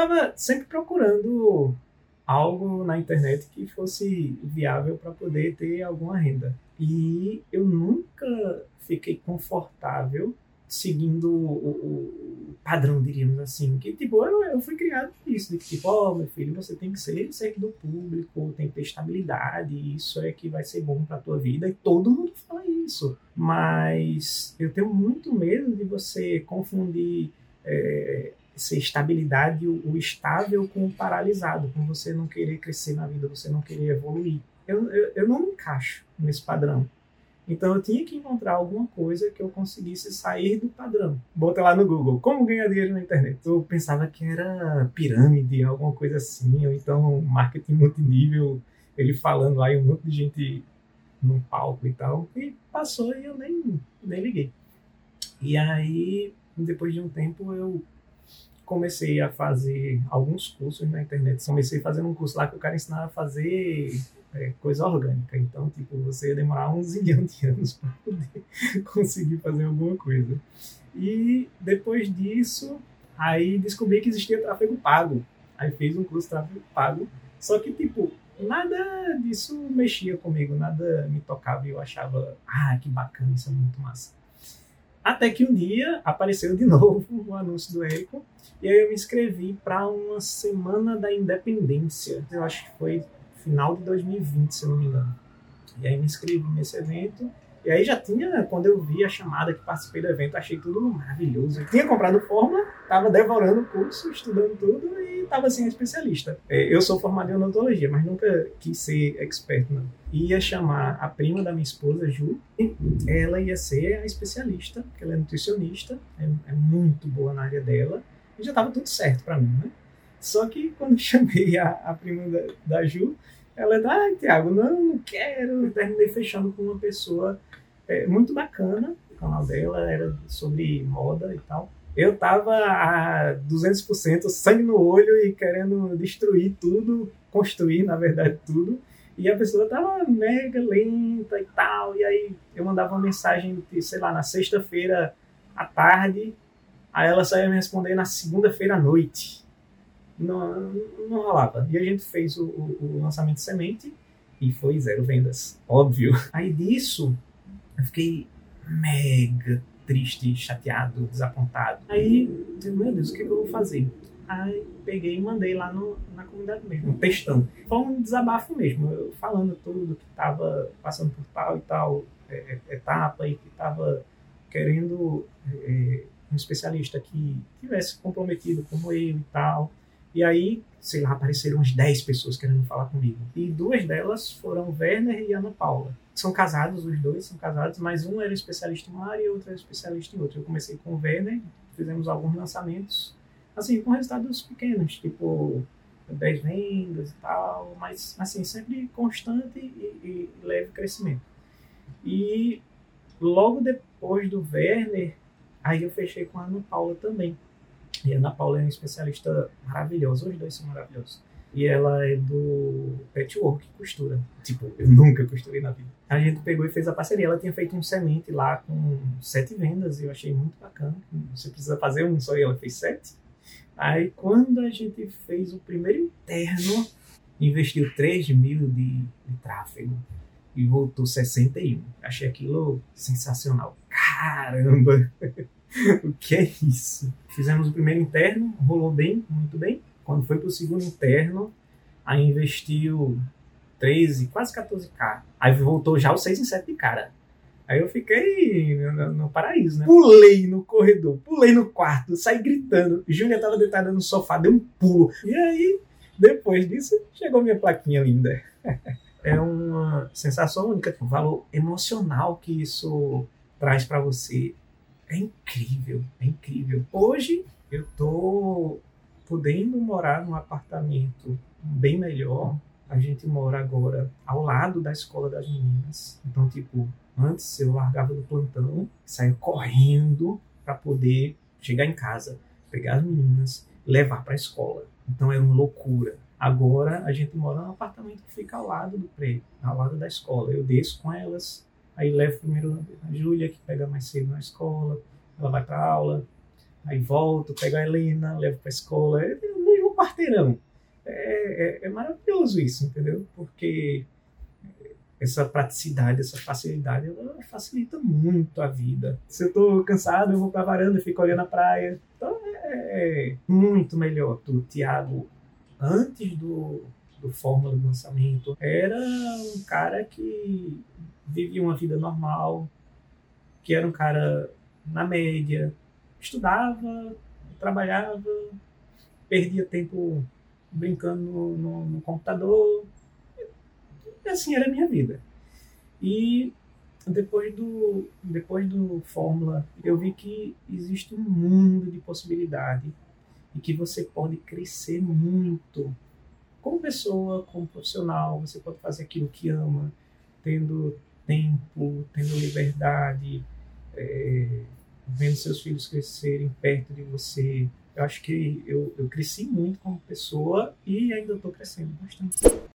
estava sempre procurando algo na internet que fosse viável para poder ter alguma renda. E eu nunca fiquei confortável seguindo o, o, padrão, diríamos assim. Que, tipo, eu, eu fui criado por isso. De que, tipo, oh, meu filho, você tem que ser servidor público, tem que ter estabilidade, isso é que vai ser bom pra tua vida. E todo mundo fala isso. Mas eu tenho muito medo de você confundir é, ser estabilidade, o, o estável com o paralisado, com você não querer crescer na vida, você não querer evoluir. Eu, eu, eu não me encaixo nesse padrão. Então eu tinha que encontrar alguma coisa que eu conseguisse sair do padrão. Bota lá no Google, como ganhar dinheiro na internet. Eu pensava que era pirâmide, alguma coisa assim, ou então marketing multinível, ele falando lá e um monte de gente num palco e tal. E passou e eu nem, nem liguei. E aí, depois de um tempo, eu comecei a fazer alguns cursos na internet. Comecei fazendo um curso lá que o cara ensinava a fazer é, coisa orgânica. Então, tipo, você ia demorar um zilhão de anos para poder conseguir fazer alguma coisa. E depois disso, aí descobri que existia tráfego pago. Aí fiz um curso de tráfego pago. Só que, tipo, nada disso mexia comigo, nada me tocava e eu achava, ah, que bacana, isso é muito massa. Até que um dia apareceu de novo o anúncio do Érico e aí eu me inscrevi para uma semana da independência. Eu acho que foi final de 2020, se não me engano. E aí me inscrevi nesse evento. E aí já tinha, quando eu vi a chamada que participei do evento, achei tudo maravilhoso. Eu tinha comprado fórmula, estava devorando o curso, estudando tudo e estava assim, especialista. É, eu sou formado em odontologia, mas nunca quis ser expert, não. Ia chamar a prima da minha esposa, Ju, ela ia ser a especialista, porque ela é nutricionista, é, é muito boa na área dela, e já estava tudo certo para mim, né? Só que quando chamei a, a prima da, da Ju, ela é, ai, Tiago, não, não quero. Eu terminei fechando com uma pessoa é, muito bacana. O canal dela era sobre moda e tal. Eu tava a 200% sangue no olho e querendo destruir tudo, construir, na verdade, tudo. E a pessoa tava mega lenta e tal. E aí eu mandava uma mensagem, sei lá, na sexta-feira à tarde. Aí ela só ia me responder na segunda-feira à noite não, não rolava. E a gente fez o, o, o lançamento de semente e foi zero vendas, óbvio. Aí disso, eu fiquei mega triste, chateado, desapontado. Aí, meu Deus, o que, eu vou fazer? Aí peguei e mandei lá no, na comunidade mesmo, testando. Foi um desabafo mesmo, eu falando tudo que estava passando por tal e tal é, é, etapa e que estava querendo é, um especialista que tivesse comprometido como eu e tal. E aí, sei lá, apareceram umas 10 pessoas querendo falar comigo. E duas delas foram Werner e Ana Paula. São casados, os dois são casados, mas um era especialista em uma área e outro era especialista em outra. Eu comecei com o Werner, fizemos alguns lançamentos, assim, com resultados pequenos, tipo 10 vendas e tal, mas assim, sempre constante e, e leve crescimento. E logo depois do Werner, aí eu fechei com a Ana Paula também. E a Ana Paula é uma especialista maravilhosa, os dois são maravilhosos. E ela é do patchwork, costura. Tipo, eu nunca costurei na vida. A gente pegou e fez a parceria. Ela tinha feito um semente lá com sete vendas e eu achei muito bacana. Você precisa fazer um só e ela fez sete. Aí, quando a gente fez o primeiro interno, investiu 3 mil de, de tráfego e voltou 61. Achei aquilo sensacional. Caramba! o que é isso? Fizemos o primeiro interno, rolou bem, muito bem. Quando foi para o segundo interno, aí investiu 13, quase 14k. Aí voltou já o 6 em 7 de cara. Aí eu fiquei no, no, paraíso, né? Pulei no corredor, pulei no quarto, saí gritando. Júlia estava deitada no sofá, deu um pulo. E aí, depois disso, chegou minha plaquinha linda. é uma sensação única, um valor emocional que isso traz para você é incrível, é incrível. Hoje eu tô podendo morar num apartamento bem melhor. A gente mora agora ao lado da escola das meninas. Então, tipo, antes eu largava do plantão, saía correndo para poder chegar em casa, pegar as meninas, levar para a escola. Então era uma loucura. Agora a gente mora num apartamento que fica ao lado do prédio, ao lado da escola. Eu desço com elas, Aí levo primeiro a Júlia, que pega mais cedo na escola, ela vai para aula, aí volto, pego a Helena, levo para a escola, é no mesmo quarteirão. É, é, é maravilhoso isso, entendeu? Porque essa praticidade, essa facilidade, ela facilita muito a vida. Se eu estou cansado, eu vou para a varanda, fico olhando a praia. Então é, é muito melhor. O Tiago, antes do, do Fórmula do lançamento, era um cara que vivia uma vida normal, que era um cara na média, estudava, trabalhava, perdia tempo brincando no, no, no computador, e assim era a minha vida. E depois do, depois do Fórmula, eu vi que existe um mundo de possibilidade e que você pode crescer muito como pessoa, como profissional. Você pode fazer aquilo que ama, tendo tempo, tendo liberdade, é, vendo seus filhos crescerem perto de você. Eu acho que eu, eu cresci muito como pessoa e ainda estou crescendo bastante.